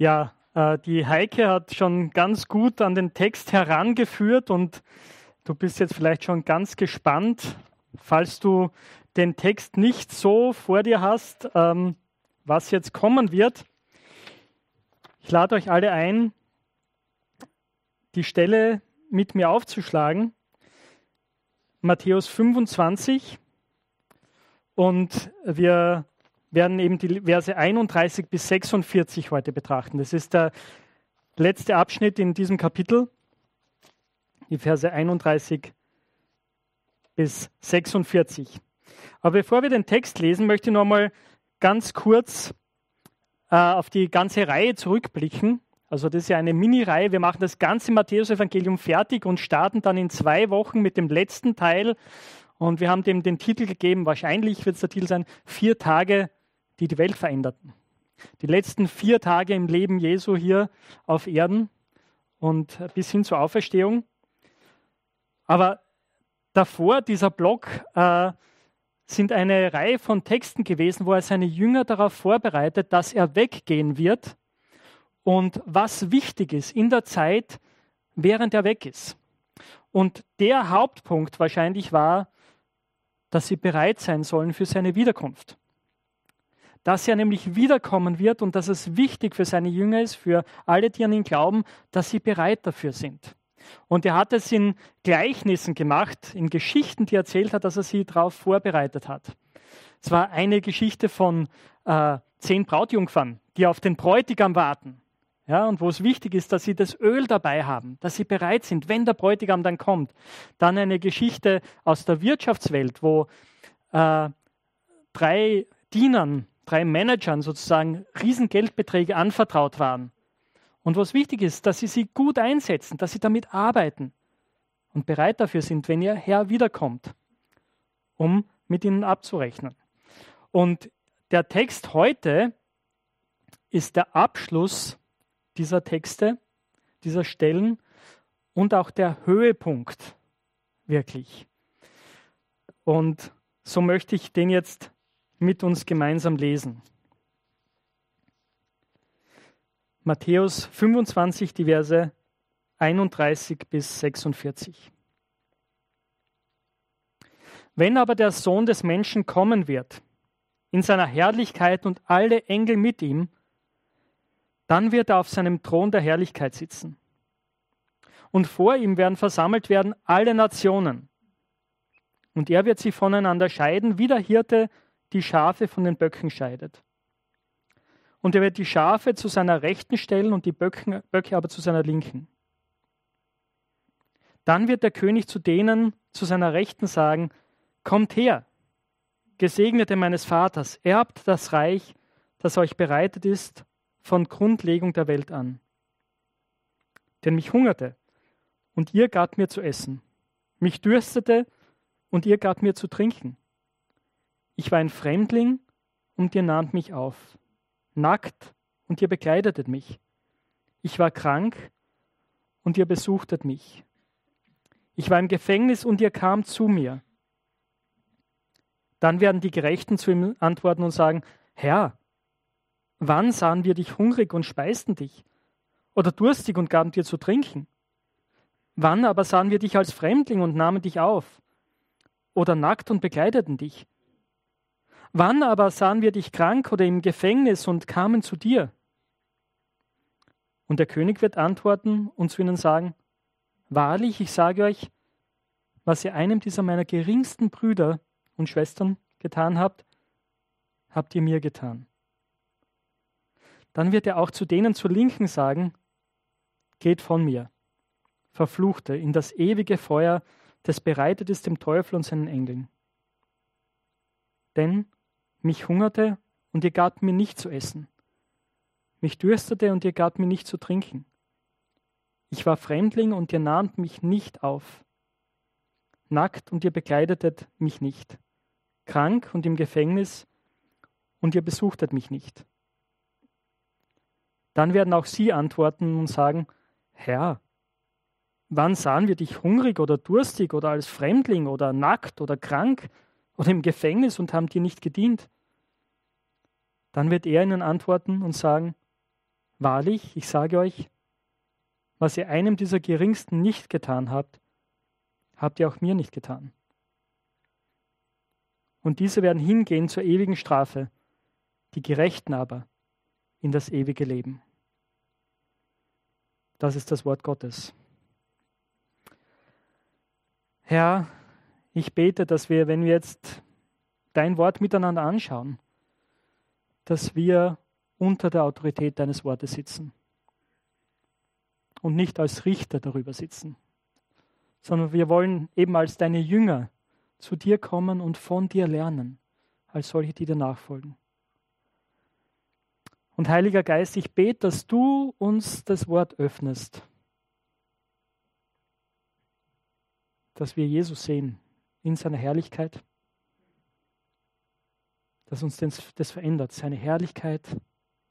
Ja, äh, die Heike hat schon ganz gut an den Text herangeführt und du bist jetzt vielleicht schon ganz gespannt, falls du den Text nicht so vor dir hast, ähm, was jetzt kommen wird. Ich lade euch alle ein, die Stelle mit mir aufzuschlagen. Matthäus 25 und wir werden eben die Verse 31 bis 46 heute betrachten. Das ist der letzte Abschnitt in diesem Kapitel, die Verse 31 bis 46. Aber bevor wir den Text lesen, möchte ich noch mal ganz kurz äh, auf die ganze Reihe zurückblicken. Also das ist ja eine Mini-Reihe. Wir machen das ganze Matthäus-Evangelium fertig und starten dann in zwei Wochen mit dem letzten Teil. Und wir haben dem den Titel gegeben, wahrscheinlich wird es der Titel sein, vier Tage die die Welt veränderten. Die letzten vier Tage im Leben Jesu hier auf Erden und bis hin zur Auferstehung. Aber davor, dieser Block, äh, sind eine Reihe von Texten gewesen, wo er seine Jünger darauf vorbereitet, dass er weggehen wird und was wichtig ist in der Zeit, während er weg ist. Und der Hauptpunkt wahrscheinlich war, dass sie bereit sein sollen für seine Wiederkunft dass er nämlich wiederkommen wird und dass es wichtig für seine Jünger ist, für alle, die an ihn glauben, dass sie bereit dafür sind. Und er hat es in Gleichnissen gemacht, in Geschichten, die er erzählt hat, dass er sie darauf vorbereitet hat. Es war eine Geschichte von äh, zehn Brautjungfern, die auf den Bräutigam warten. Ja, und wo es wichtig ist, dass sie das Öl dabei haben, dass sie bereit sind, wenn der Bräutigam dann kommt. Dann eine Geschichte aus der Wirtschaftswelt, wo äh, drei Dienern drei Managern sozusagen Riesengeldbeträge anvertraut waren. Und was wichtig ist, dass sie sie gut einsetzen, dass sie damit arbeiten und bereit dafür sind, wenn ihr Herr wiederkommt, um mit ihnen abzurechnen. Und der Text heute ist der Abschluss dieser Texte, dieser Stellen und auch der Höhepunkt wirklich. Und so möchte ich den jetzt mit uns gemeinsam lesen. Matthäus 25, die Verse 31 bis 46. Wenn aber der Sohn des Menschen kommen wird, in seiner Herrlichkeit und alle Engel mit ihm, dann wird er auf seinem Thron der Herrlichkeit sitzen. Und vor ihm werden versammelt werden alle Nationen. Und er wird sie voneinander scheiden, wie der Hirte die Schafe von den Böcken scheidet. Und er wird die Schafe zu seiner Rechten stellen und die Böcken, Böcke aber zu seiner Linken. Dann wird der König zu denen zu seiner Rechten sagen, Kommt her, Gesegnete meines Vaters, erbt das Reich, das euch bereitet ist von Grundlegung der Welt an. Denn mich hungerte, und ihr gabt mir zu essen, mich dürstete, und ihr gabt mir zu trinken. Ich war ein Fremdling und ihr nahmt mich auf, nackt und ihr bekleidetet mich. Ich war krank und ihr besuchtet mich. Ich war im Gefängnis und ihr kamt zu mir. Dann werden die Gerechten zu ihm antworten und sagen, Herr, wann sahen wir dich hungrig und speisten dich? Oder durstig und gaben dir zu trinken? Wann aber sahen wir dich als Fremdling und nahmen dich auf? Oder nackt und bekleideten dich? Wann aber sahen wir dich krank oder im Gefängnis und kamen zu dir? Und der König wird antworten und zu ihnen sagen, Wahrlich, ich sage euch, was ihr einem dieser meiner geringsten Brüder und Schwestern getan habt, habt ihr mir getan. Dann wird er auch zu denen zur Linken sagen, Geht von mir, Verfluchte, in das ewige Feuer, das bereitet ist dem Teufel und seinen Engeln. Denn mich hungerte und ihr gabt mir nicht zu essen. Mich dürstete und ihr gabt mir nicht zu trinken. Ich war Fremdling und ihr nahmt mich nicht auf. Nackt und ihr bekleidetet mich nicht. Krank und im Gefängnis und ihr besuchtet mich nicht. Dann werden auch sie antworten und sagen, Herr, wann sahen wir dich hungrig oder durstig oder als Fremdling oder nackt oder krank oder im Gefängnis und haben dir nicht gedient? Dann wird er ihnen antworten und sagen, Wahrlich, ich sage euch, was ihr einem dieser Geringsten nicht getan habt, habt ihr auch mir nicht getan. Und diese werden hingehen zur ewigen Strafe, die Gerechten aber in das ewige Leben. Das ist das Wort Gottes. Herr, ich bete, dass wir, wenn wir jetzt dein Wort miteinander anschauen, dass wir unter der Autorität deines Wortes sitzen und nicht als Richter darüber sitzen, sondern wir wollen eben als deine Jünger zu dir kommen und von dir lernen, als solche, die dir nachfolgen. Und Heiliger Geist, ich bete, dass du uns das Wort öffnest, dass wir Jesus sehen in seiner Herrlichkeit, dass uns das verändert, seine Herrlichkeit,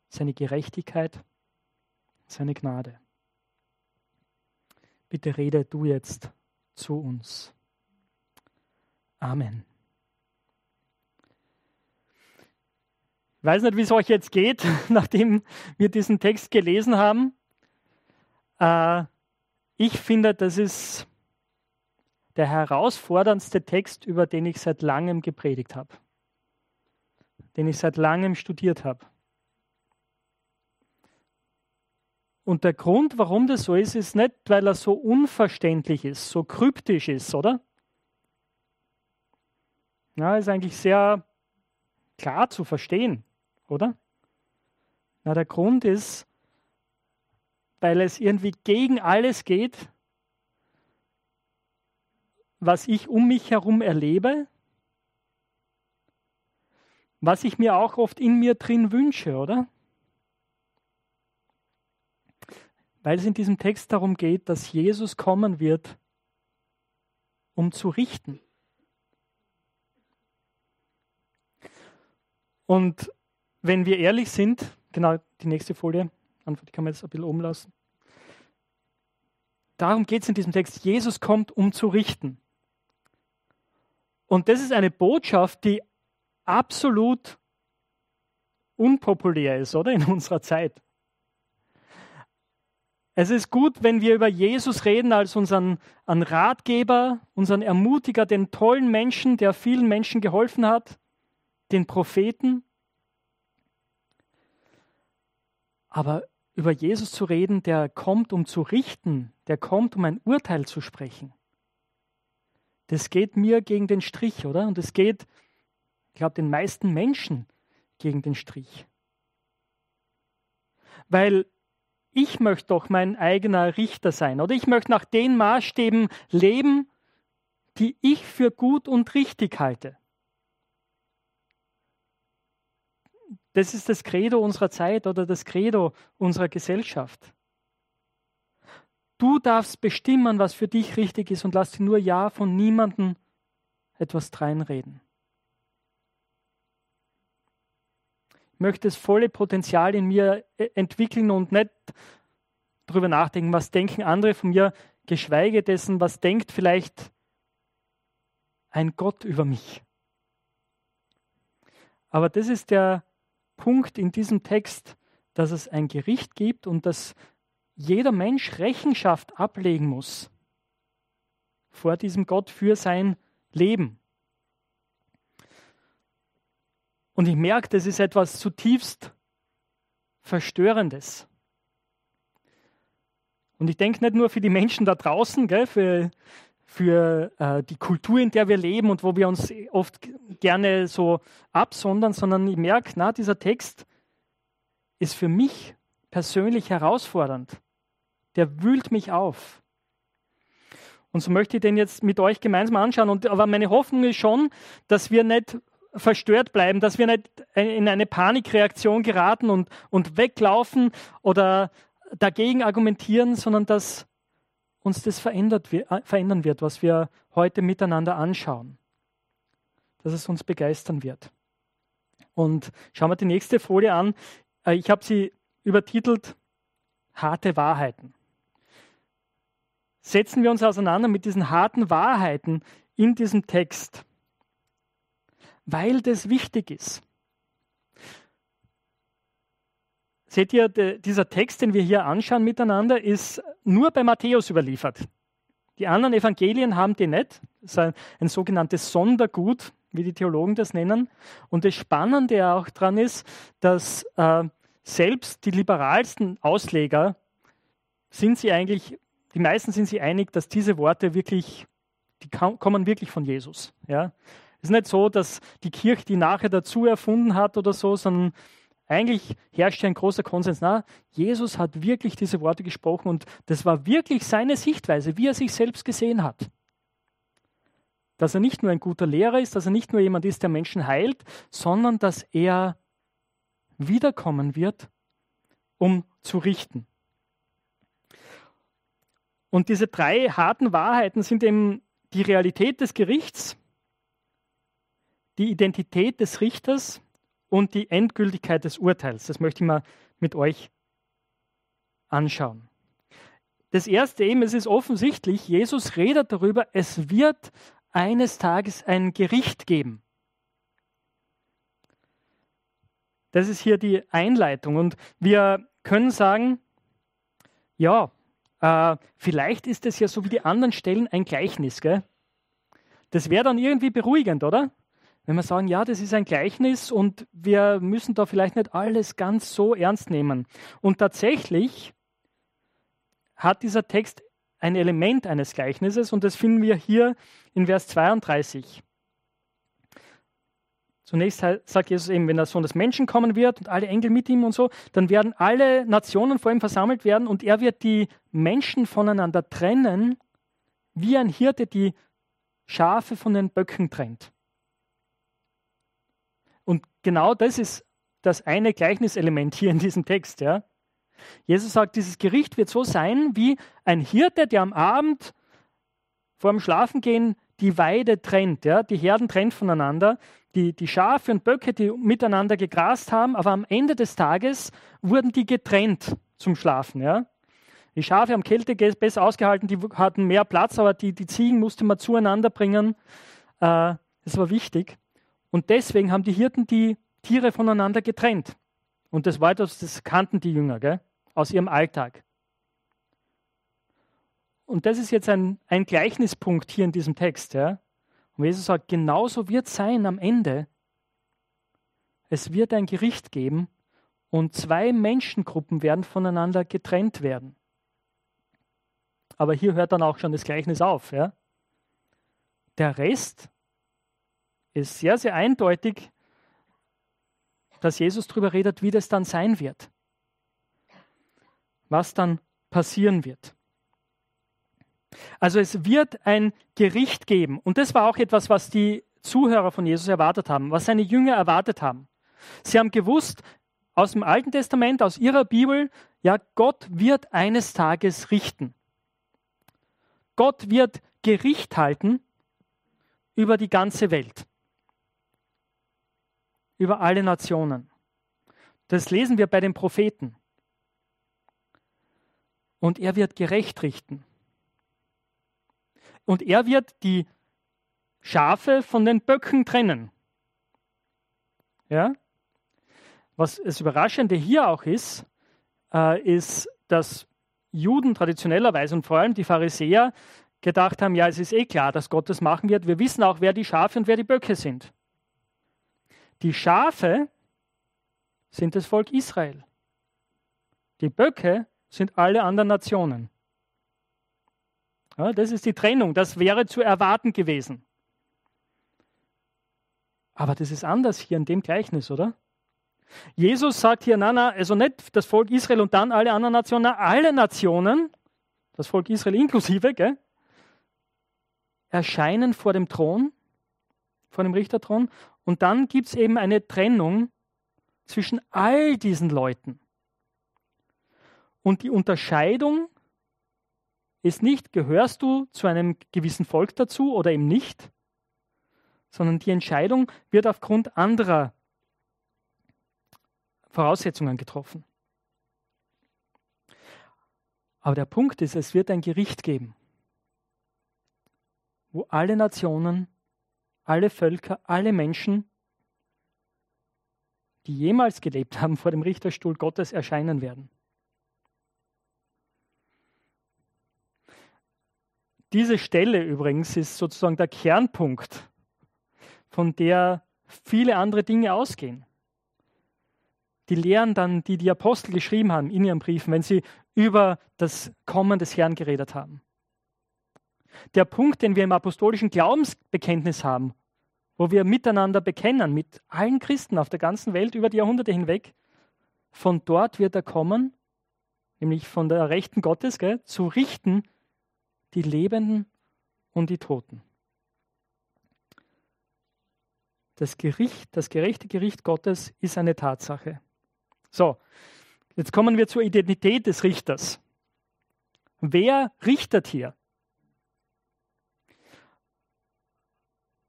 seine Gerechtigkeit, seine Gnade. Bitte rede du jetzt zu uns. Amen. Ich weiß nicht, wie es euch jetzt geht, nachdem wir diesen Text gelesen haben. Äh, ich finde, das ist der herausforderndste Text, über den ich seit langem gepredigt habe, den ich seit langem studiert habe. Und der Grund, warum das so ist, ist nicht, weil er so unverständlich ist, so kryptisch ist, oder? Ja, ist eigentlich sehr klar zu verstehen, oder? Na, der Grund ist, weil es irgendwie gegen alles geht, was ich um mich herum erlebe, was ich mir auch oft in mir drin wünsche, oder? Weil es in diesem Text darum geht, dass Jesus kommen wird, um zu richten. Und wenn wir ehrlich sind, genau die nächste Folie, die kann man jetzt ein bisschen umlassen. Darum geht es in diesem Text. Jesus kommt, um zu richten. Und das ist eine Botschaft, die absolut unpopulär ist, oder? In unserer Zeit. Es ist gut, wenn wir über Jesus reden als unseren Ratgeber, unseren Ermutiger, den tollen Menschen, der vielen Menschen geholfen hat den Propheten. Aber über Jesus zu reden, der kommt, um zu richten, der kommt, um ein Urteil zu sprechen. Das geht mir gegen den Strich, oder? Und es geht, ich glaube, den meisten Menschen gegen den Strich. Weil ich möchte doch mein eigener Richter sein, oder ich möchte nach den Maßstäben leben, die ich für gut und richtig halte. Das ist das Credo unserer Zeit oder das Credo unserer Gesellschaft. Du darfst bestimmen, was für dich richtig ist und lass dir nur Ja von niemandem etwas dreinreden. Möchte das volle Potenzial in mir äh, entwickeln und nicht darüber nachdenken, was denken andere von mir, geschweige dessen, was denkt vielleicht ein Gott über mich. Aber das ist der Punkt in diesem Text, dass es ein Gericht gibt und dass jeder Mensch Rechenschaft ablegen muss vor diesem Gott für sein Leben. Und ich merke, das ist etwas zutiefst Verstörendes. Und ich denke nicht nur für die Menschen da draußen, gell, für für äh, die Kultur, in der wir leben und wo wir uns oft gerne so absondern, sondern ich merke, na, dieser Text ist für mich persönlich herausfordernd. Der wühlt mich auf. Und so möchte ich den jetzt mit euch gemeinsam anschauen. Und, aber meine Hoffnung ist schon, dass wir nicht verstört bleiben, dass wir nicht in eine Panikreaktion geraten und, und weglaufen oder dagegen argumentieren, sondern dass uns das verändert, äh, verändern wird, was wir heute miteinander anschauen. Dass es uns begeistern wird. Und schauen wir die nächste Folie an. Äh, ich habe sie übertitelt Harte Wahrheiten. Setzen wir uns auseinander mit diesen harten Wahrheiten in diesem Text, weil das wichtig ist. seht ihr, dieser Text, den wir hier anschauen miteinander, ist nur bei Matthäus überliefert. Die anderen Evangelien haben den nicht. Das ist ein, ein sogenanntes Sondergut, wie die Theologen das nennen. Und das Spannende auch daran ist, dass äh, selbst die liberalsten Ausleger sind sie eigentlich, die meisten sind sich einig, dass diese Worte wirklich, die kommen wirklich von Jesus. Ja? Es ist nicht so, dass die Kirche die nachher dazu erfunden hat oder so, sondern eigentlich herrscht ein großer Konsens. Na, Jesus hat wirklich diese Worte gesprochen und das war wirklich seine Sichtweise, wie er sich selbst gesehen hat. Dass er nicht nur ein guter Lehrer ist, dass er nicht nur jemand ist, der Menschen heilt, sondern dass er wiederkommen wird, um zu richten. Und diese drei harten Wahrheiten sind eben die Realität des Gerichts, die Identität des Richters und die Endgültigkeit des Urteils. Das möchte ich mal mit euch anschauen. Das erste eben, es ist offensichtlich, Jesus redet darüber, es wird eines Tages ein Gericht geben. Das ist hier die Einleitung. Und wir können sagen, ja, äh, vielleicht ist es ja so wie die anderen Stellen ein Gleichnis. Gell? Das wäre dann irgendwie beruhigend, oder? Wenn wir sagen, ja, das ist ein Gleichnis und wir müssen da vielleicht nicht alles ganz so ernst nehmen. Und tatsächlich hat dieser Text ein Element eines Gleichnisses und das finden wir hier in Vers 32. Zunächst sagt Jesus eben, wenn der Sohn des Menschen kommen wird und alle Engel mit ihm und so, dann werden alle Nationen vor ihm versammelt werden und er wird die Menschen voneinander trennen, wie ein Hirte die Schafe von den Böcken trennt. Und genau das ist das eine Gleichniselement hier in diesem Text. Ja. Jesus sagt, dieses Gericht wird so sein wie ein Hirte, der am Abend vor dem Schlafengehen die Weide trennt, ja, die Herden trennt voneinander, die, die Schafe und Böcke, die miteinander gegrast haben, aber am Ende des Tages wurden die getrennt zum Schlafen. Ja. Die Schafe haben Kälte besser ausgehalten, die hatten mehr Platz, aber die, die Ziegen musste man zueinander bringen. Äh, das war wichtig. Und deswegen haben die Hirten die Tiere voneinander getrennt. Und das war etwas, das kannten die Jünger gell? aus ihrem Alltag. Und das ist jetzt ein, ein Gleichnispunkt hier in diesem Text. Ja? Und Jesus sagt, genauso wird es sein am Ende. Es wird ein Gericht geben und zwei Menschengruppen werden voneinander getrennt werden. Aber hier hört dann auch schon das Gleichnis auf. Ja? Der Rest ist sehr, sehr eindeutig, dass Jesus darüber redet, wie das dann sein wird. Was dann passieren wird. Also es wird ein Gericht geben. Und das war auch etwas, was die Zuhörer von Jesus erwartet haben, was seine Jünger erwartet haben. Sie haben gewusst aus dem Alten Testament, aus ihrer Bibel, ja, Gott wird eines Tages richten. Gott wird Gericht halten über die ganze Welt über alle Nationen. Das lesen wir bei den Propheten. Und er wird gerecht richten. Und er wird die Schafe von den Böcken trennen. Ja? Was das Überraschende hier auch ist, äh, ist, dass Juden traditionellerweise und vor allem die Pharisäer gedacht haben, ja, es ist eh klar, dass Gott das machen wird. Wir wissen auch, wer die Schafe und wer die Böcke sind. Die Schafe sind das Volk Israel. Die Böcke sind alle anderen Nationen. Ja, das ist die Trennung. Das wäre zu erwarten gewesen. Aber das ist anders hier in dem Gleichnis, oder? Jesus sagt hier, na, na, also nicht das Volk Israel und dann alle anderen Nationen, na, alle Nationen, das Volk Israel inklusive, gell, erscheinen vor dem Thron, vor dem Richterthron und dann gibt es eben eine Trennung zwischen all diesen Leuten. Und die Unterscheidung ist nicht, gehörst du zu einem gewissen Volk dazu oder eben nicht, sondern die Entscheidung wird aufgrund anderer Voraussetzungen getroffen. Aber der Punkt ist, es wird ein Gericht geben, wo alle Nationen alle Völker, alle Menschen die jemals gelebt haben, vor dem Richterstuhl Gottes erscheinen werden. Diese Stelle übrigens ist sozusagen der Kernpunkt, von der viele andere Dinge ausgehen. Die Lehren dann, die die Apostel geschrieben haben in ihren Briefen, wenn sie über das Kommen des Herrn geredet haben. Der Punkt, den wir im apostolischen Glaubensbekenntnis haben, wo wir miteinander bekennen, mit allen Christen auf der ganzen Welt über die Jahrhunderte hinweg, von dort wird er kommen, nämlich von der Rechten Gottes, gell, zu richten die Lebenden und die Toten. Das Gericht, das gerechte Gericht Gottes ist eine Tatsache. So, jetzt kommen wir zur Identität des Richters. Wer richtet hier?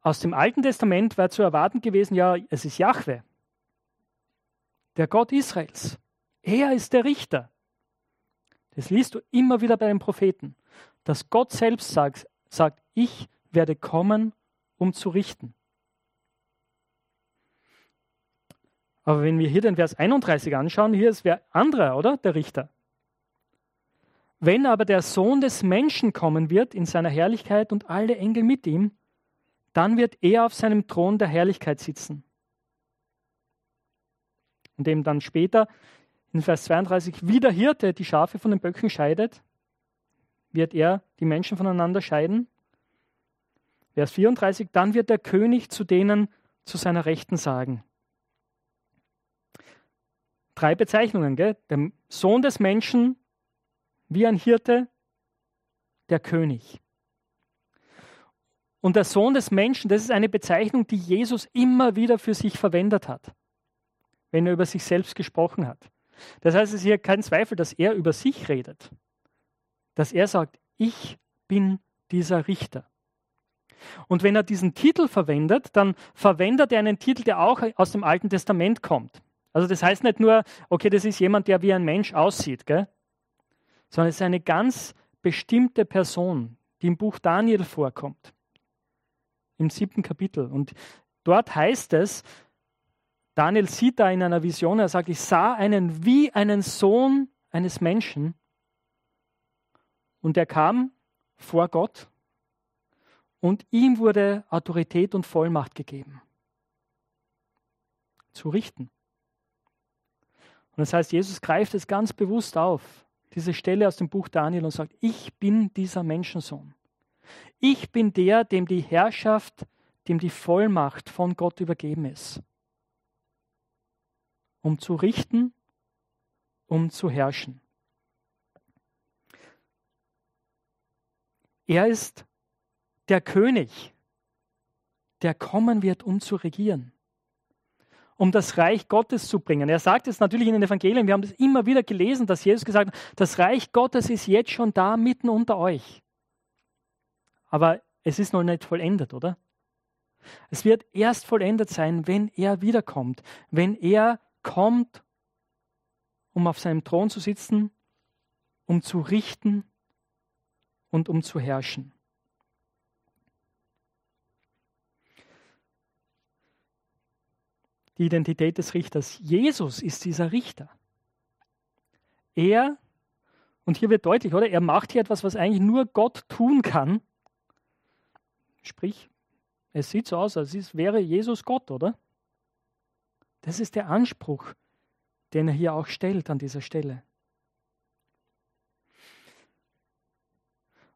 Aus dem Alten Testament war zu erwarten gewesen, ja, es ist Jahwe, der Gott Israels. Er ist der Richter. Das liest du immer wieder bei den Propheten, dass Gott selbst sagt, sagt ich werde kommen, um zu richten. Aber wenn wir hier den Vers 31 anschauen, hier ist wer anderer, oder? Der Richter. Wenn aber der Sohn des Menschen kommen wird in seiner Herrlichkeit und alle Engel mit ihm, dann wird er auf seinem Thron der Herrlichkeit sitzen. Und dem dann später in Vers 32 wie der Hirte die Schafe von den Böcken scheidet, wird er die Menschen voneinander scheiden. Vers 34, dann wird der König zu denen zu seiner Rechten sagen drei Bezeichnungen. Gell? Der Sohn des Menschen, wie ein Hirte, der König. Und der Sohn des Menschen, das ist eine Bezeichnung, die Jesus immer wieder für sich verwendet hat, wenn er über sich selbst gesprochen hat. Das heißt, es ist hier kein Zweifel, dass er über sich redet, dass er sagt, ich bin dieser Richter. Und wenn er diesen Titel verwendet, dann verwendet er einen Titel, der auch aus dem Alten Testament kommt. Also das heißt nicht nur, okay, das ist jemand, der wie ein Mensch aussieht, gell? sondern es ist eine ganz bestimmte Person, die im Buch Daniel vorkommt, im siebten Kapitel. Und dort heißt es, Daniel sieht da in einer Vision, er sagt, ich sah einen wie einen Sohn eines Menschen und er kam vor Gott und ihm wurde Autorität und Vollmacht gegeben, zu richten. Und das heißt, Jesus greift es ganz bewusst auf, diese Stelle aus dem Buch Daniel und sagt, ich bin dieser Menschensohn. Ich bin der, dem die Herrschaft, dem die Vollmacht von Gott übergeben ist. Um zu richten, um zu herrschen. Er ist der König, der kommen wird, um zu regieren um das Reich Gottes zu bringen. Er sagt es natürlich in den Evangelien, wir haben das immer wieder gelesen, dass Jesus gesagt hat, das Reich Gottes ist jetzt schon da mitten unter euch. Aber es ist noch nicht vollendet, oder? Es wird erst vollendet sein, wenn er wiederkommt, wenn er kommt, um auf seinem Thron zu sitzen, um zu richten und um zu herrschen. die Identität des Richters. Jesus ist dieser Richter. Er, und hier wird deutlich, oder? Er macht hier etwas, was eigentlich nur Gott tun kann. Sprich, es sieht so aus, als wäre Jesus Gott, oder? Das ist der Anspruch, den er hier auch stellt an dieser Stelle.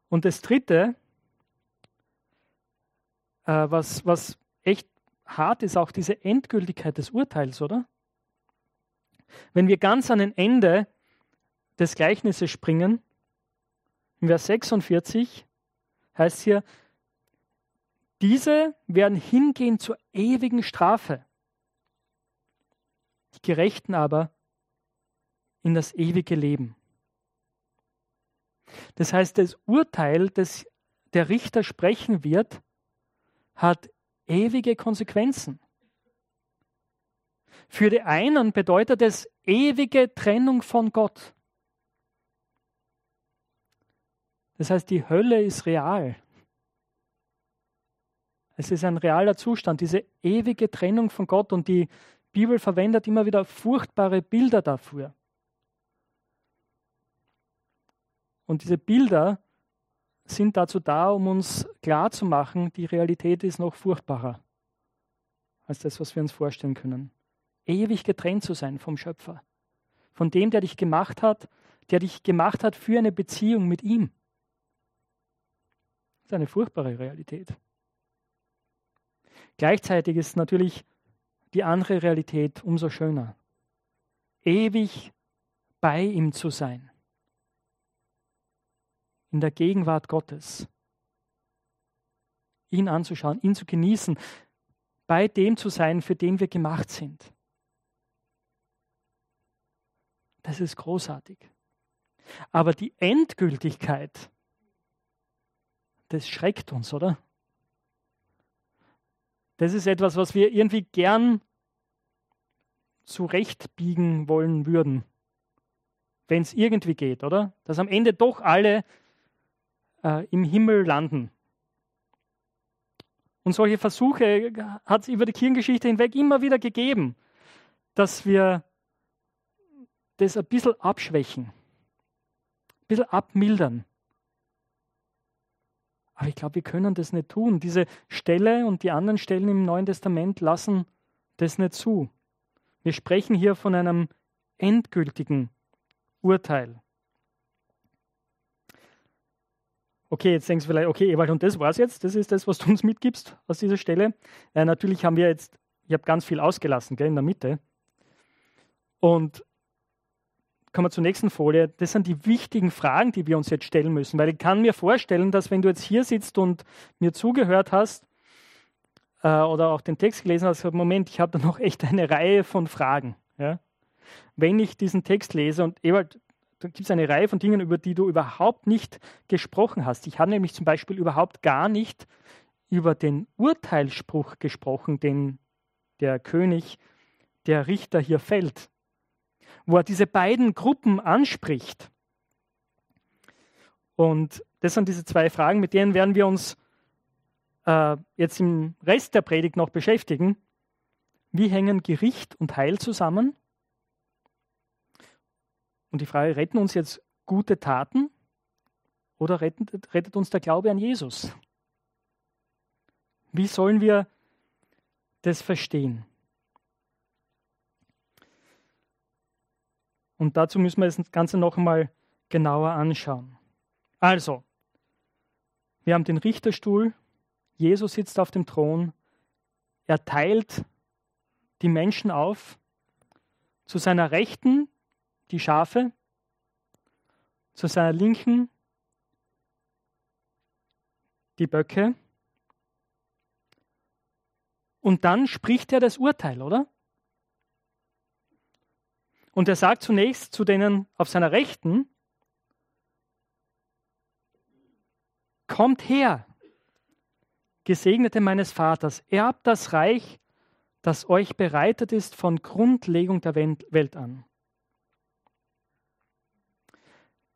Und das Dritte, äh, was, was echt hart ist auch diese Endgültigkeit des Urteils, oder? Wenn wir ganz an den Ende des Gleichnisses springen, in Vers 46 heißt hier, diese werden hingehen zur ewigen Strafe, die Gerechten aber in das ewige Leben. Das heißt, das Urteil, das der Richter sprechen wird, hat ewige Konsequenzen. Für die einen bedeutet es ewige Trennung von Gott. Das heißt, die Hölle ist real. Es ist ein realer Zustand, diese ewige Trennung von Gott und die, Bibel verwendet immer wieder furchtbare Bilder dafür. Und diese Bilder sind dazu da, um uns klarzumachen, die Realität ist noch furchtbarer als das, was wir uns vorstellen können. Ewig getrennt zu sein vom Schöpfer, von dem, der dich gemacht hat, der dich gemacht hat für eine Beziehung mit ihm. Das ist eine furchtbare Realität. Gleichzeitig ist natürlich die andere Realität umso schöner. Ewig bei ihm zu sein. In der Gegenwart Gottes. Ihn anzuschauen, ihn zu genießen, bei dem zu sein, für den wir gemacht sind. Das ist großartig. Aber die Endgültigkeit, das schreckt uns, oder? Das ist etwas, was wir irgendwie gern zurechtbiegen wollen würden, wenn es irgendwie geht, oder? Dass am Ende doch alle äh, im Himmel landen. Und solche Versuche hat es über die Kirchengeschichte hinweg immer wieder gegeben, dass wir das ein bisschen abschwächen, ein bisschen abmildern. Aber ich glaube, wir können das nicht tun. Diese Stelle und die anderen Stellen im Neuen Testament lassen das nicht zu. Wir sprechen hier von einem endgültigen Urteil. Okay, jetzt denkst du vielleicht, okay, Ewald, und das war's jetzt? Das ist das, was du uns mitgibst aus dieser Stelle? Äh, natürlich haben wir jetzt, ich habe ganz viel ausgelassen, gell, in der Mitte. Und kommen wir zur nächsten Folie. Das sind die wichtigen Fragen, die wir uns jetzt stellen müssen. Weil ich kann mir vorstellen, dass wenn du jetzt hier sitzt und mir zugehört hast äh, oder auch den Text gelesen hast, Moment, ich habe da noch echt eine Reihe von Fragen. Ja? Wenn ich diesen Text lese und Ewald, da gibt es eine Reihe von Dingen, über die du überhaupt nicht gesprochen hast. Ich habe nämlich zum Beispiel überhaupt gar nicht über den Urteilsspruch gesprochen, den der König, der Richter hier fällt wo er diese beiden Gruppen anspricht. Und das sind diese zwei Fragen, mit denen werden wir uns äh, jetzt im Rest der Predigt noch beschäftigen. Wie hängen Gericht und Heil zusammen? Und die Frage, retten uns jetzt gute Taten oder rettet, rettet uns der Glaube an Jesus? Wie sollen wir das verstehen? Und dazu müssen wir das Ganze noch einmal genauer anschauen. Also, wir haben den Richterstuhl, Jesus sitzt auf dem Thron, er teilt die Menschen auf, zu seiner Rechten die Schafe, zu seiner Linken die Böcke. Und dann spricht er das Urteil, oder? Und er sagt zunächst zu denen auf seiner Rechten, Kommt her, Gesegnete meines Vaters, erbt das Reich, das euch bereitet ist von Grundlegung der Welt an.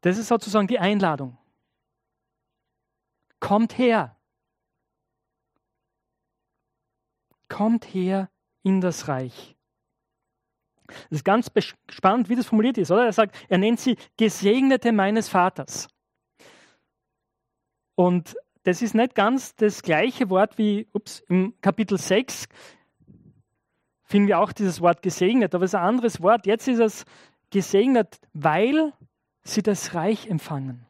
Das ist sozusagen die Einladung. Kommt her. Kommt her in das Reich. Es ist ganz spannend, wie das formuliert ist, oder? Er sagt, er nennt sie Gesegnete meines Vaters. Und das ist nicht ganz das gleiche Wort wie ups, im Kapitel 6 finden wir auch dieses Wort gesegnet, aber es ist ein anderes Wort. Jetzt ist es gesegnet, weil sie das Reich empfangen.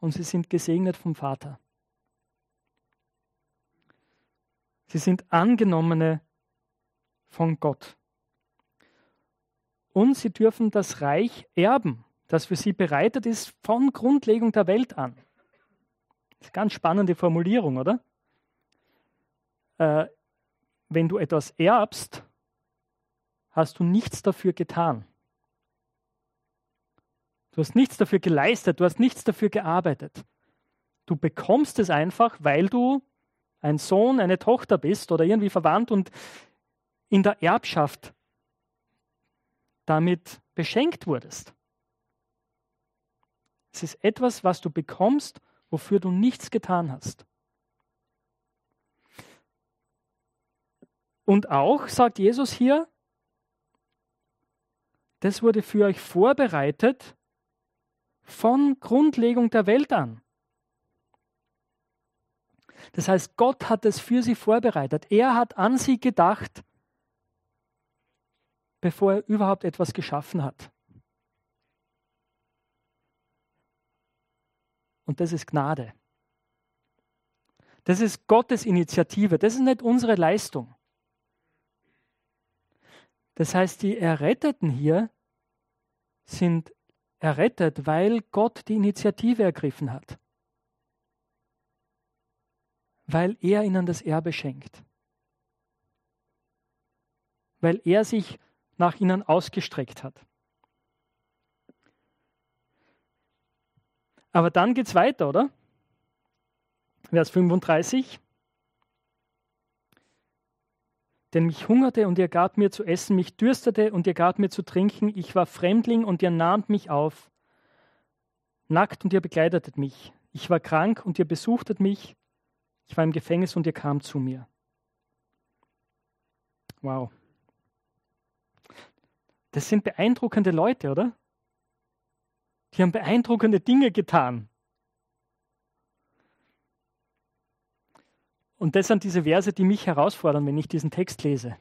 Und sie sind gesegnet vom Vater. Sie sind angenommene von Gott. Und sie dürfen das Reich erben, das für sie bereitet ist von Grundlegung der Welt an. Das ist eine ganz spannende Formulierung, oder? Äh, wenn du etwas erbst, hast du nichts dafür getan. Du hast nichts dafür geleistet, du hast nichts dafür gearbeitet. Du bekommst es einfach, weil du ein Sohn, eine Tochter bist oder irgendwie verwandt und in der Erbschaft damit beschenkt wurdest. Es ist etwas, was du bekommst, wofür du nichts getan hast. Und auch, sagt Jesus hier, das wurde für euch vorbereitet von Grundlegung der Welt an. Das heißt, Gott hat es für sie vorbereitet. Er hat an sie gedacht, bevor er überhaupt etwas geschaffen hat. Und das ist Gnade. Das ist Gottes Initiative. Das ist nicht unsere Leistung. Das heißt, die Erretteten hier sind errettet, weil Gott die Initiative ergriffen hat. Weil er ihnen das Erbe schenkt. Weil er sich nach ihnen ausgestreckt hat. Aber dann geht es weiter, oder? Vers 35. Denn mich hungerte und ihr gab mir zu essen, mich dürstete und ihr gab mir zu trinken, ich war Fremdling und ihr nahmt mich auf. Nackt und ihr begleitetet mich. Ich war krank und ihr besuchtet mich. Ich war im Gefängnis und ihr kamt zu mir. Wow. Das sind beeindruckende Leute, oder? Die haben beeindruckende Dinge getan. Und das sind diese Verse, die mich herausfordern, wenn ich diesen Text lese.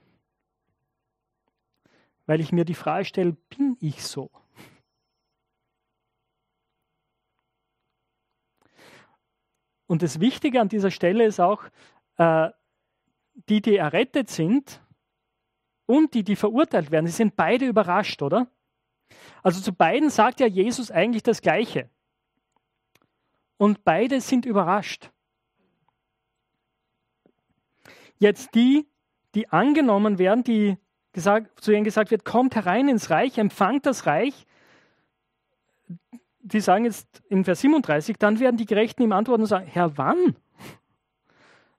Weil ich mir die Frage stelle, bin ich so? Und das Wichtige an dieser Stelle ist auch, äh, die, die errettet sind und die, die verurteilt werden, sie sind beide überrascht, oder? Also zu beiden sagt ja Jesus eigentlich das Gleiche. Und beide sind überrascht. Jetzt die, die angenommen werden, die gesagt, zu ihnen gesagt wird, kommt herein ins Reich, empfangt das Reich, die sagen jetzt in Vers 37, dann werden die Gerechten ihm antworten und sagen, Herr, wann?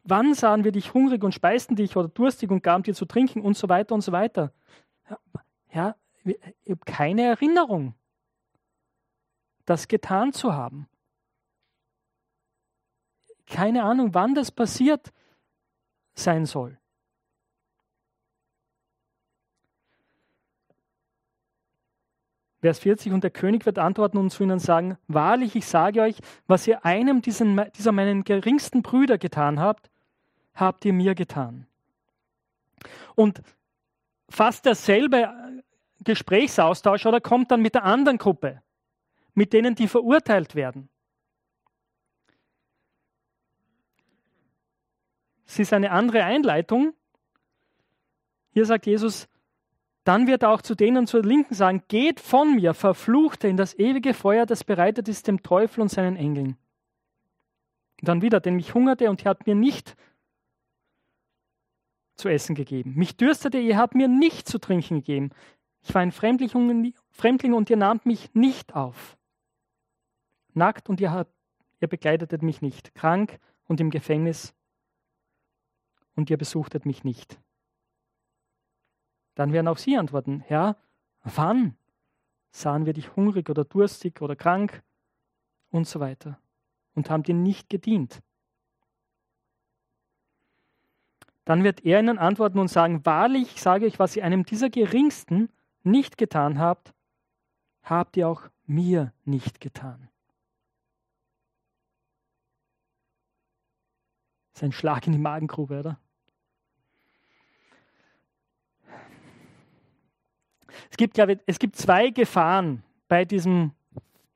Wann sahen wir dich hungrig und speisten dich oder durstig und gaben dir zu trinken und so weiter und so weiter? Herr, ich habe keine Erinnerung, das getan zu haben. Keine Ahnung, wann das passiert sein soll. Vers 40, und der König wird antworten und zu ihnen sagen, wahrlich, ich sage euch, was ihr einem diesen, dieser meinen geringsten Brüder getan habt, habt ihr mir getan. Und fast derselbe Gesprächsaustausch oder kommt dann mit der anderen Gruppe, mit denen, die verurteilt werden. Es ist eine andere Einleitung. Hier sagt Jesus, dann wird er auch zu denen zur Linken sagen, geht von mir, Verfluchte, in das ewige Feuer, das bereitet ist dem Teufel und seinen Engeln. Und dann wieder, denn mich hungerte und ihr habt mir nicht zu essen gegeben. Mich dürstete, ihr habt mir nicht zu trinken gegeben. Ich war ein Fremdling und ihr nahmt mich nicht auf. Nackt und ihr, habt, ihr begleitetet mich nicht. Krank und im Gefängnis und ihr besuchtet mich nicht. Dann werden auch sie antworten, Herr, wann sahen wir dich hungrig oder durstig oder krank und so weiter und haben dir nicht gedient? Dann wird er ihnen antworten und sagen, wahrlich sage ich, was ihr einem dieser Geringsten nicht getan habt, habt ihr auch mir nicht getan. Das ist ein Schlag in die Magengrube, oder? Es gibt, glaube ich, es gibt zwei Gefahren bei diesem,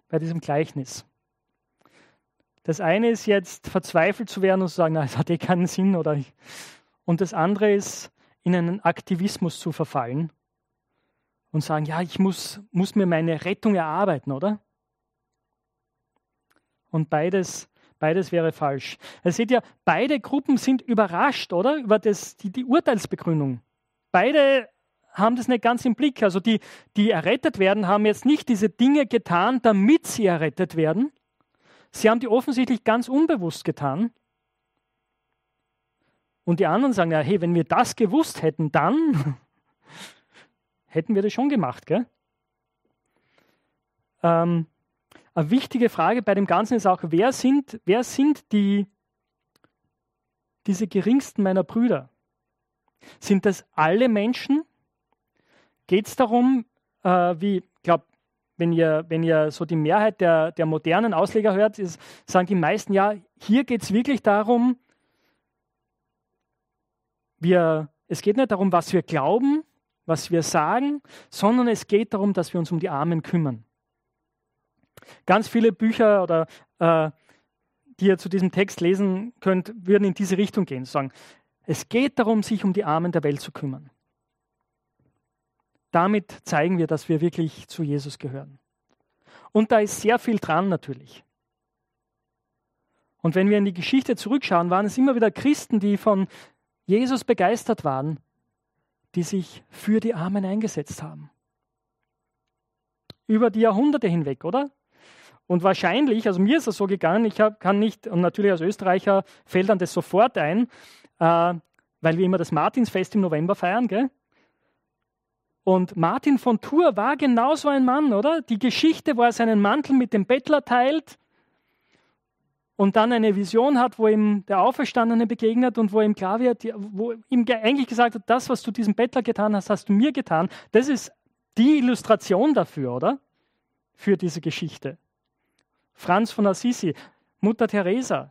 bei diesem Gleichnis. Das eine ist jetzt verzweifelt zu werden und zu sagen, na, es hat eh keinen Sinn. Oder und das andere ist, in einen Aktivismus zu verfallen und sagen, ja, ich muss, muss mir meine Rettung erarbeiten, oder? Und beides Beides wäre falsch. Ihr seht ja, beide Gruppen sind überrascht, oder? Über das, die, die Urteilsbegründung. Beide haben das nicht ganz im Blick. Also die, die errettet werden, haben jetzt nicht diese Dinge getan, damit sie errettet werden. Sie haben die offensichtlich ganz unbewusst getan. Und die anderen sagen, ja, hey, wenn wir das gewusst hätten, dann hätten wir das schon gemacht, gell? Ähm, eine wichtige Frage bei dem Ganzen ist auch, wer sind, wer sind die, diese geringsten meiner Brüder? Sind das alle Menschen? Geht es darum, äh, wie, ich glaube, wenn ihr, wenn ihr so die Mehrheit der, der modernen Ausleger hört, ist, sagen die meisten, ja, hier geht es wirklich darum, wir, es geht nicht darum, was wir glauben, was wir sagen, sondern es geht darum, dass wir uns um die Armen kümmern. Ganz viele Bücher oder äh, die ihr zu diesem Text lesen könnt, würden in diese Richtung gehen, sagen, es geht darum, sich um die Armen der Welt zu kümmern. Damit zeigen wir, dass wir wirklich zu Jesus gehören. Und da ist sehr viel dran natürlich. Und wenn wir in die Geschichte zurückschauen, waren es immer wieder Christen, die von Jesus begeistert waren, die sich für die Armen eingesetzt haben. Über die Jahrhunderte hinweg, oder? Und wahrscheinlich, also mir ist es so gegangen, ich hab, kann nicht, und natürlich als Österreicher fällt dann das sofort ein, äh, weil wir immer das Martinsfest im November feiern, gell? Und Martin von Tours war genauso ein Mann, oder? Die Geschichte, wo er seinen Mantel mit dem Bettler teilt und dann eine Vision hat, wo ihm der Auferstandene begegnet und wo ihm klar wird, wo ihm eigentlich gesagt hat, das, was du diesem Bettler getan hast, hast du mir getan. Das ist die Illustration dafür, oder? Für diese Geschichte. Franz von Assisi, Mutter Teresa,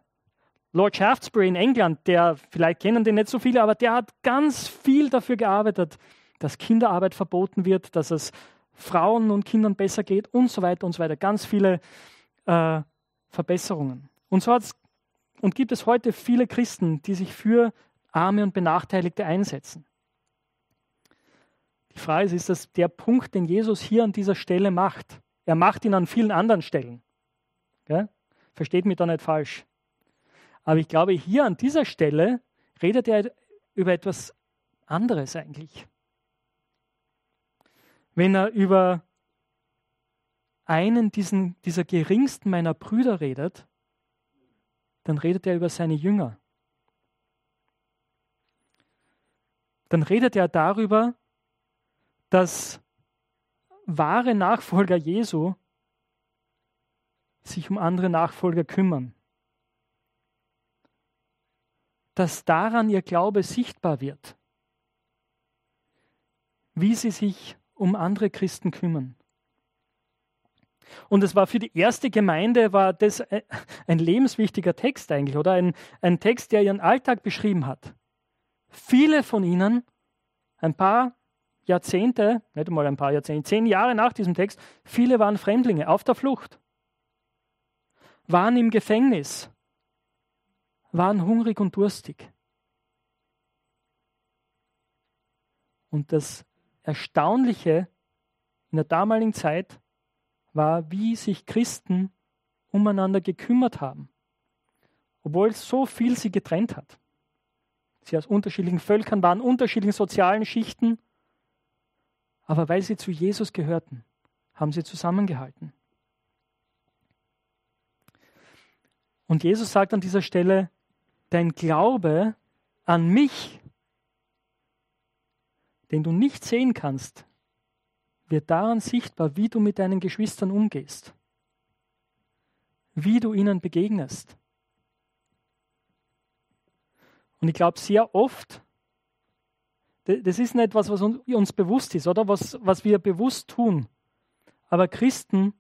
Lord Shaftesbury in England, der, vielleicht kennen den nicht so viele, aber der hat ganz viel dafür gearbeitet, dass Kinderarbeit verboten wird, dass es Frauen und Kindern besser geht und so weiter und so weiter. Ganz viele äh, Verbesserungen. Und so hat's, und gibt es heute viele Christen, die sich für Arme und Benachteiligte einsetzen. Die Frage ist, ist das der Punkt, den Jesus hier an dieser Stelle macht? Er macht ihn an vielen anderen Stellen. Gell? Versteht mich da nicht falsch. Aber ich glaube, hier an dieser Stelle redet er über etwas anderes eigentlich. Wenn er über einen diesen, dieser geringsten meiner Brüder redet, dann redet er über seine Jünger. Dann redet er darüber, dass wahre Nachfolger Jesu sich um andere Nachfolger kümmern. Dass daran ihr Glaube sichtbar wird, wie sie sich um andere Christen kümmern. Und es war für die erste Gemeinde war das ein lebenswichtiger Text eigentlich, oder ein, ein Text, der ihren Alltag beschrieben hat. Viele von ihnen, ein paar Jahrzehnte, nicht einmal ein paar Jahrzehnte, zehn Jahre nach diesem Text, viele waren Fremdlinge auf der Flucht waren im Gefängnis, waren hungrig und durstig. Und das Erstaunliche in der damaligen Zeit war, wie sich Christen umeinander gekümmert haben, obwohl so viel sie getrennt hat. Sie aus unterschiedlichen Völkern waren, unterschiedlichen sozialen Schichten, aber weil sie zu Jesus gehörten, haben sie zusammengehalten. Und Jesus sagt an dieser Stelle, dein Glaube an mich, den du nicht sehen kannst, wird daran sichtbar, wie du mit deinen Geschwistern umgehst, wie du ihnen begegnest. Und ich glaube, sehr oft, das ist nicht etwas, was uns bewusst ist, oder was, was wir bewusst tun. Aber Christen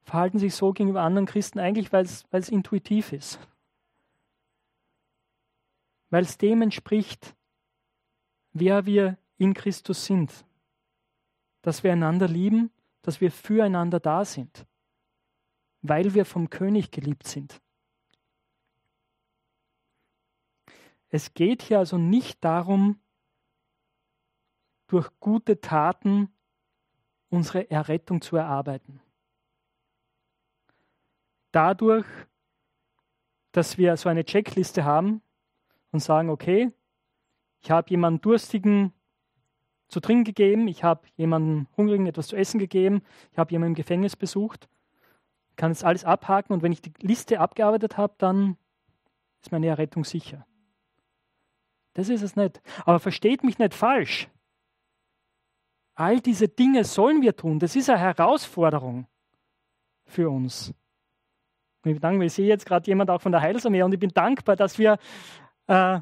verhalten sich so gegenüber anderen Christen eigentlich, weil es intuitiv ist. Weil es dem entspricht, wer wir in Christus sind. Dass wir einander lieben, dass wir füreinander da sind. Weil wir vom König geliebt sind. Es geht hier also nicht darum, durch gute Taten unsere Errettung zu erarbeiten dadurch, dass wir so eine Checkliste haben und sagen, okay, ich habe jemanden Durstigen zu trinken gegeben, ich habe jemanden Hungrigen etwas zu essen gegeben, ich habe jemanden im Gefängnis besucht, kann jetzt alles abhaken und wenn ich die Liste abgearbeitet habe, dann ist meine Errettung sicher. Das ist es nicht. Aber versteht mich nicht falsch. All diese Dinge sollen wir tun. Das ist eine Herausforderung für uns. Ich, bedanke mich, ich sehe jetzt gerade jemand auch von der Heilsarmee und ich bin dankbar, dass wir, äh,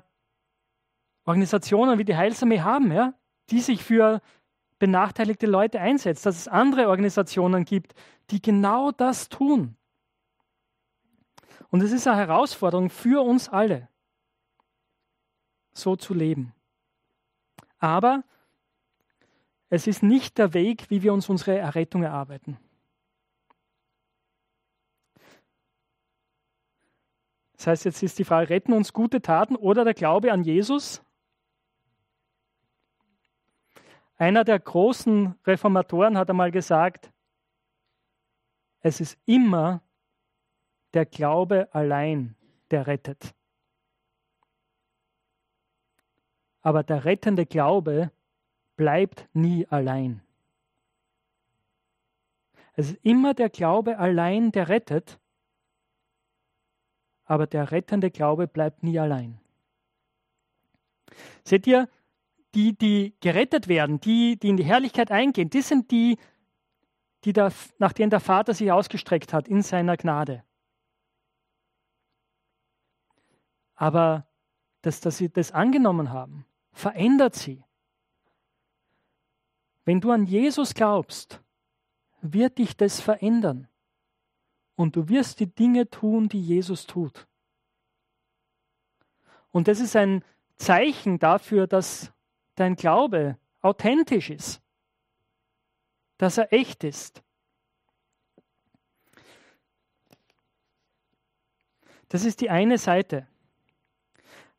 Organisationen wie die Heilsarmee haben, ja, die sich für benachteiligte Leute einsetzt, dass es andere Organisationen gibt, die genau das tun. Und es ist eine Herausforderung für uns alle, so zu leben. Aber es ist nicht der Weg, wie wir uns unsere Errettung erarbeiten. Das heißt, jetzt ist die Frage, retten uns gute Taten oder der Glaube an Jesus? Einer der großen Reformatoren hat einmal gesagt, es ist immer der Glaube allein, der rettet. Aber der rettende Glaube bleibt nie allein. Es ist immer der Glaube allein, der rettet, aber der rettende Glaube bleibt nie allein. Seht ihr, die, die gerettet werden, die, die in die Herrlichkeit eingehen, die sind die, die der, nach denen der Vater sich ausgestreckt hat in seiner Gnade. Aber dass, dass sie das angenommen haben, verändert sie. Wenn du an Jesus glaubst, wird dich das verändern. Und du wirst die Dinge tun, die Jesus tut. Und das ist ein Zeichen dafür, dass dein Glaube authentisch ist, dass er echt ist. Das ist die eine Seite.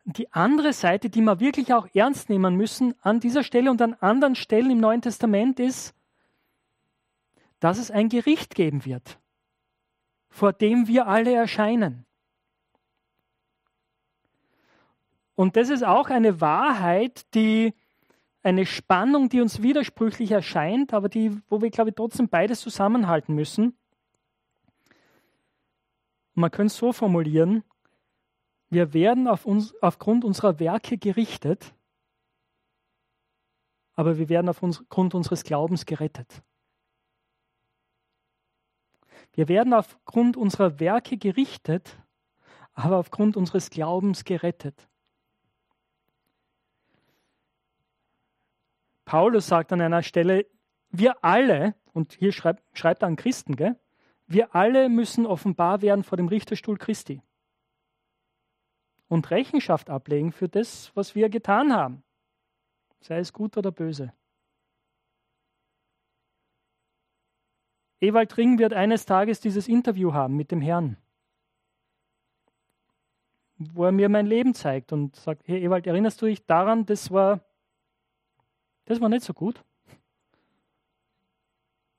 Die andere Seite, die wir wirklich auch ernst nehmen müssen an dieser Stelle und an anderen Stellen im Neuen Testament ist, dass es ein Gericht geben wird, vor dem wir alle erscheinen. Und das ist auch eine Wahrheit, die eine Spannung, die uns widersprüchlich erscheint, aber die, wo wir, glaube ich, trotzdem beides zusammenhalten müssen. Man könnte es so formulieren, wir werden auf uns, aufgrund unserer Werke gerichtet, aber wir werden aufgrund unseres Glaubens gerettet. Wir werden aufgrund unserer Werke gerichtet, aber aufgrund unseres Glaubens gerettet. Paulus sagt an einer Stelle, wir alle, und hier schreibt, schreibt er an Christen, gell? wir alle müssen offenbar werden vor dem Richterstuhl Christi und Rechenschaft ablegen für das, was wir getan haben, sei es gut oder böse. Ewald Ring wird eines Tages dieses Interview haben mit dem Herrn, wo er mir mein Leben zeigt und sagt, hey Ewald, erinnerst du dich daran, das war, das war nicht so gut?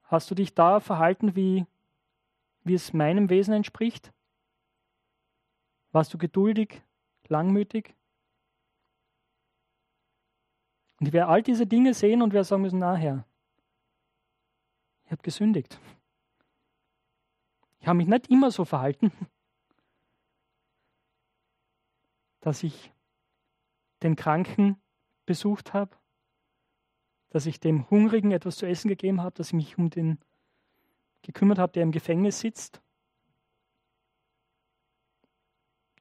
Hast du dich da verhalten, wie, wie es meinem Wesen entspricht? Warst du geduldig? langmütig. Und ich werde all diese Dinge sehen und werde sagen müssen, na Herr, ich habe gesündigt. Ich habe mich nicht immer so verhalten, dass ich den Kranken besucht habe, dass ich dem Hungrigen etwas zu essen gegeben habe, dass ich mich um den gekümmert habe, der im Gefängnis sitzt.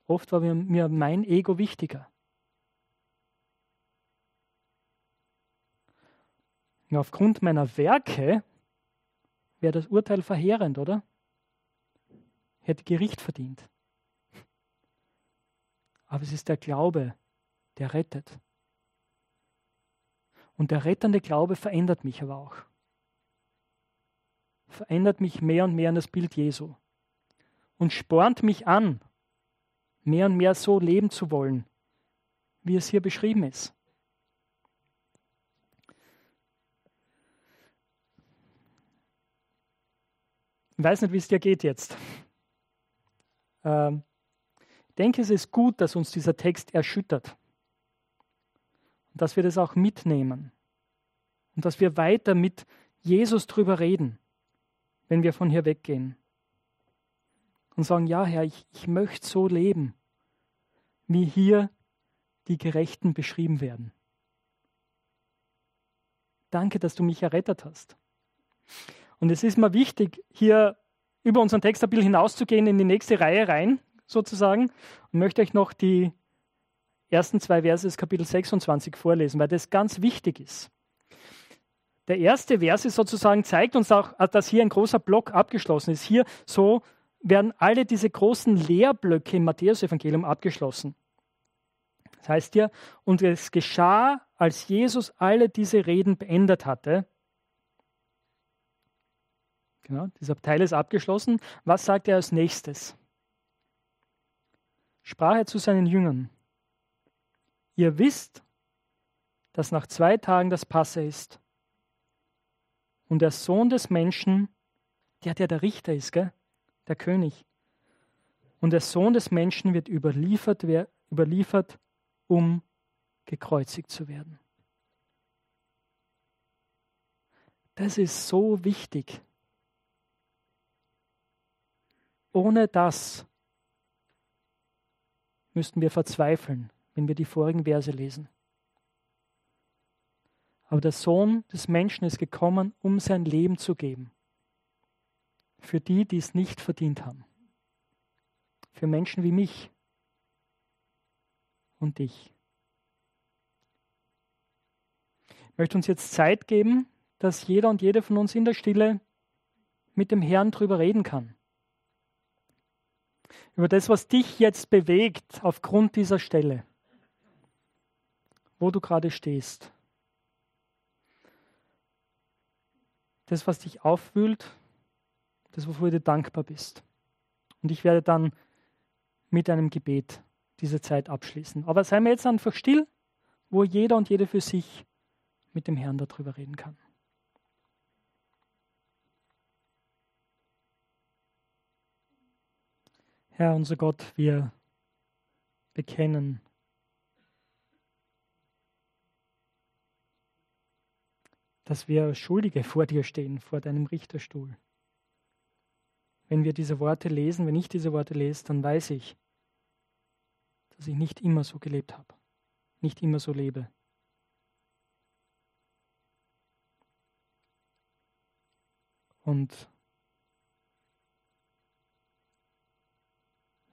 Oft war mir mein Ego wichtiger. Und aufgrund meiner Werke wäre das Urteil verheerend, oder? Ich hätte Gericht verdient. Aber es ist der Glaube, der rettet. Und der rettende Glaube verändert mich aber auch. Verändert mich mehr und mehr an das Bild Jesu. Und spornt mich an, mehr und mehr so leben zu wollen, wie es hier beschrieben ist. Ich weiß nicht, wie es dir geht jetzt. Ähm, ich denke, es ist gut, dass uns dieser Text erschüttert. Und dass wir das auch mitnehmen. Und dass wir weiter mit Jesus drüber reden, wenn wir von hier weggehen und sagen, ja Herr, ich, ich möchte so leben, wie hier die Gerechten beschrieben werden. Danke, dass du mich errettet hast. Und es ist mir wichtig, hier über unseren Text hinauszugehen in die nächste Reihe rein, sozusagen, und möchte euch noch die ersten zwei Verse des Kapitel 26 vorlesen, weil das ganz wichtig ist. Der erste Vers sozusagen zeigt uns auch, dass hier ein großer Block abgeschlossen ist. Hier so werden alle diese großen Lehrblöcke im Matthäusevangelium abgeschlossen. Das heißt hier, und es geschah, als Jesus alle diese Reden beendet hatte. Genau, dieser Teil ist abgeschlossen. Was sagt er als nächstes? Sprach er zu seinen Jüngern: Ihr wisst, dass nach zwei Tagen das Passe ist und der Sohn des Menschen, der, der der Richter ist, gell? der König, und der Sohn des Menschen wird überliefert, überliefert, um gekreuzigt zu werden. Das ist so wichtig. Ohne das müssten wir verzweifeln, wenn wir die vorigen Verse lesen. Aber der Sohn des Menschen ist gekommen, um sein Leben zu geben. Für die, die es nicht verdient haben. Für Menschen wie mich und dich. Ich möchte uns jetzt Zeit geben, dass jeder und jede von uns in der Stille mit dem Herrn drüber reden kann. Über das, was dich jetzt bewegt aufgrund dieser Stelle, wo du gerade stehst. das, was dich aufwühlt, das, wofür du dankbar bist. Und ich werde dann mit einem Gebet diese Zeit abschließen. Aber seien wir jetzt einfach still, wo jeder und jede für sich mit dem Herrn darüber reden kann. Herr, unser Gott, wir bekennen, dass wir Schuldige vor dir stehen, vor deinem Richterstuhl. Wenn wir diese Worte lesen, wenn ich diese Worte lese, dann weiß ich, dass ich nicht immer so gelebt habe, nicht immer so lebe. Und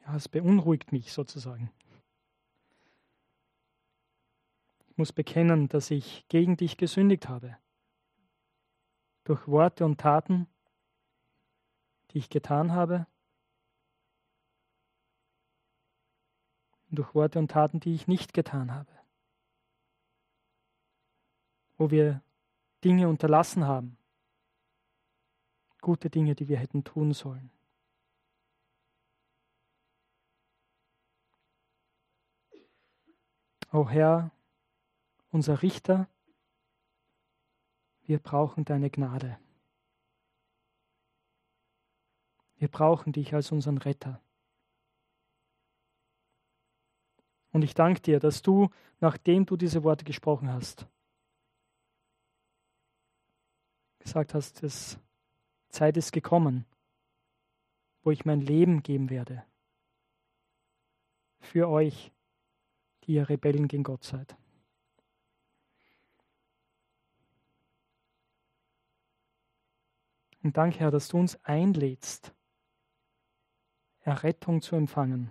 ja, es beunruhigt mich sozusagen. Ich muss bekennen, dass ich gegen dich gesündigt habe durch Worte und Taten, die ich getan habe, durch Worte und Taten, die ich nicht getan habe, wo wir Dinge unterlassen haben, gute Dinge, die wir hätten tun sollen. O Herr, unser Richter, wir brauchen deine Gnade. Wir brauchen dich als unseren Retter. Und ich danke dir, dass du, nachdem du diese Worte gesprochen hast, gesagt hast, dass Zeit ist gekommen, wo ich mein Leben geben werde für euch, die ihr Rebellen gegen Gott seid. Und danke, Herr, dass du uns einlädst, Errettung zu empfangen.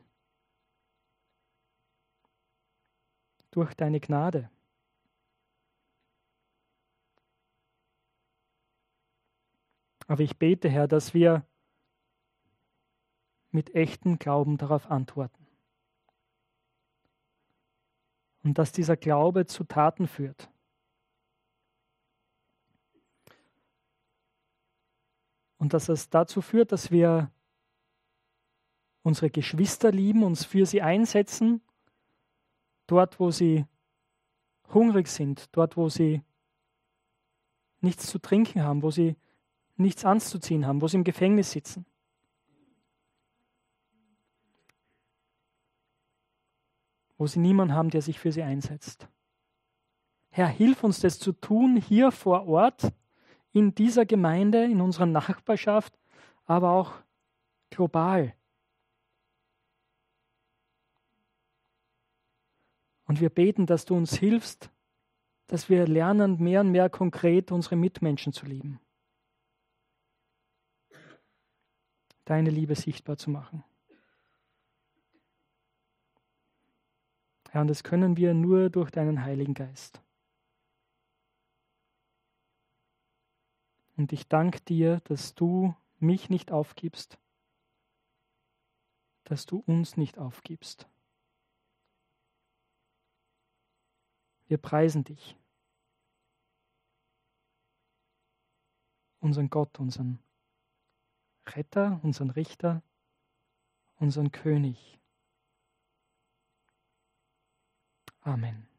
Durch deine Gnade. Aber ich bete, Herr, dass wir mit echtem Glauben darauf antworten. Und dass dieser Glaube zu Taten führt. Und dass es dazu führt, dass wir unsere Geschwister lieben, uns für sie einsetzen, dort, wo sie hungrig sind, dort, wo sie nichts zu trinken haben, wo sie nichts anzuziehen haben, wo sie im Gefängnis sitzen. Wo sie niemanden haben, der sich für sie einsetzt. Herr, hilf uns das zu tun hier vor Ort in dieser Gemeinde, in unserer Nachbarschaft, aber auch global. Und wir beten, dass du uns hilfst, dass wir lernen, mehr und mehr konkret unsere Mitmenschen zu lieben. Deine Liebe sichtbar zu machen. Herr, und das können wir nur durch deinen Heiligen Geist. Und ich danke dir, dass du mich nicht aufgibst, dass du uns nicht aufgibst. Wir preisen dich, unseren Gott, unseren Retter, unseren Richter, unseren König. Amen.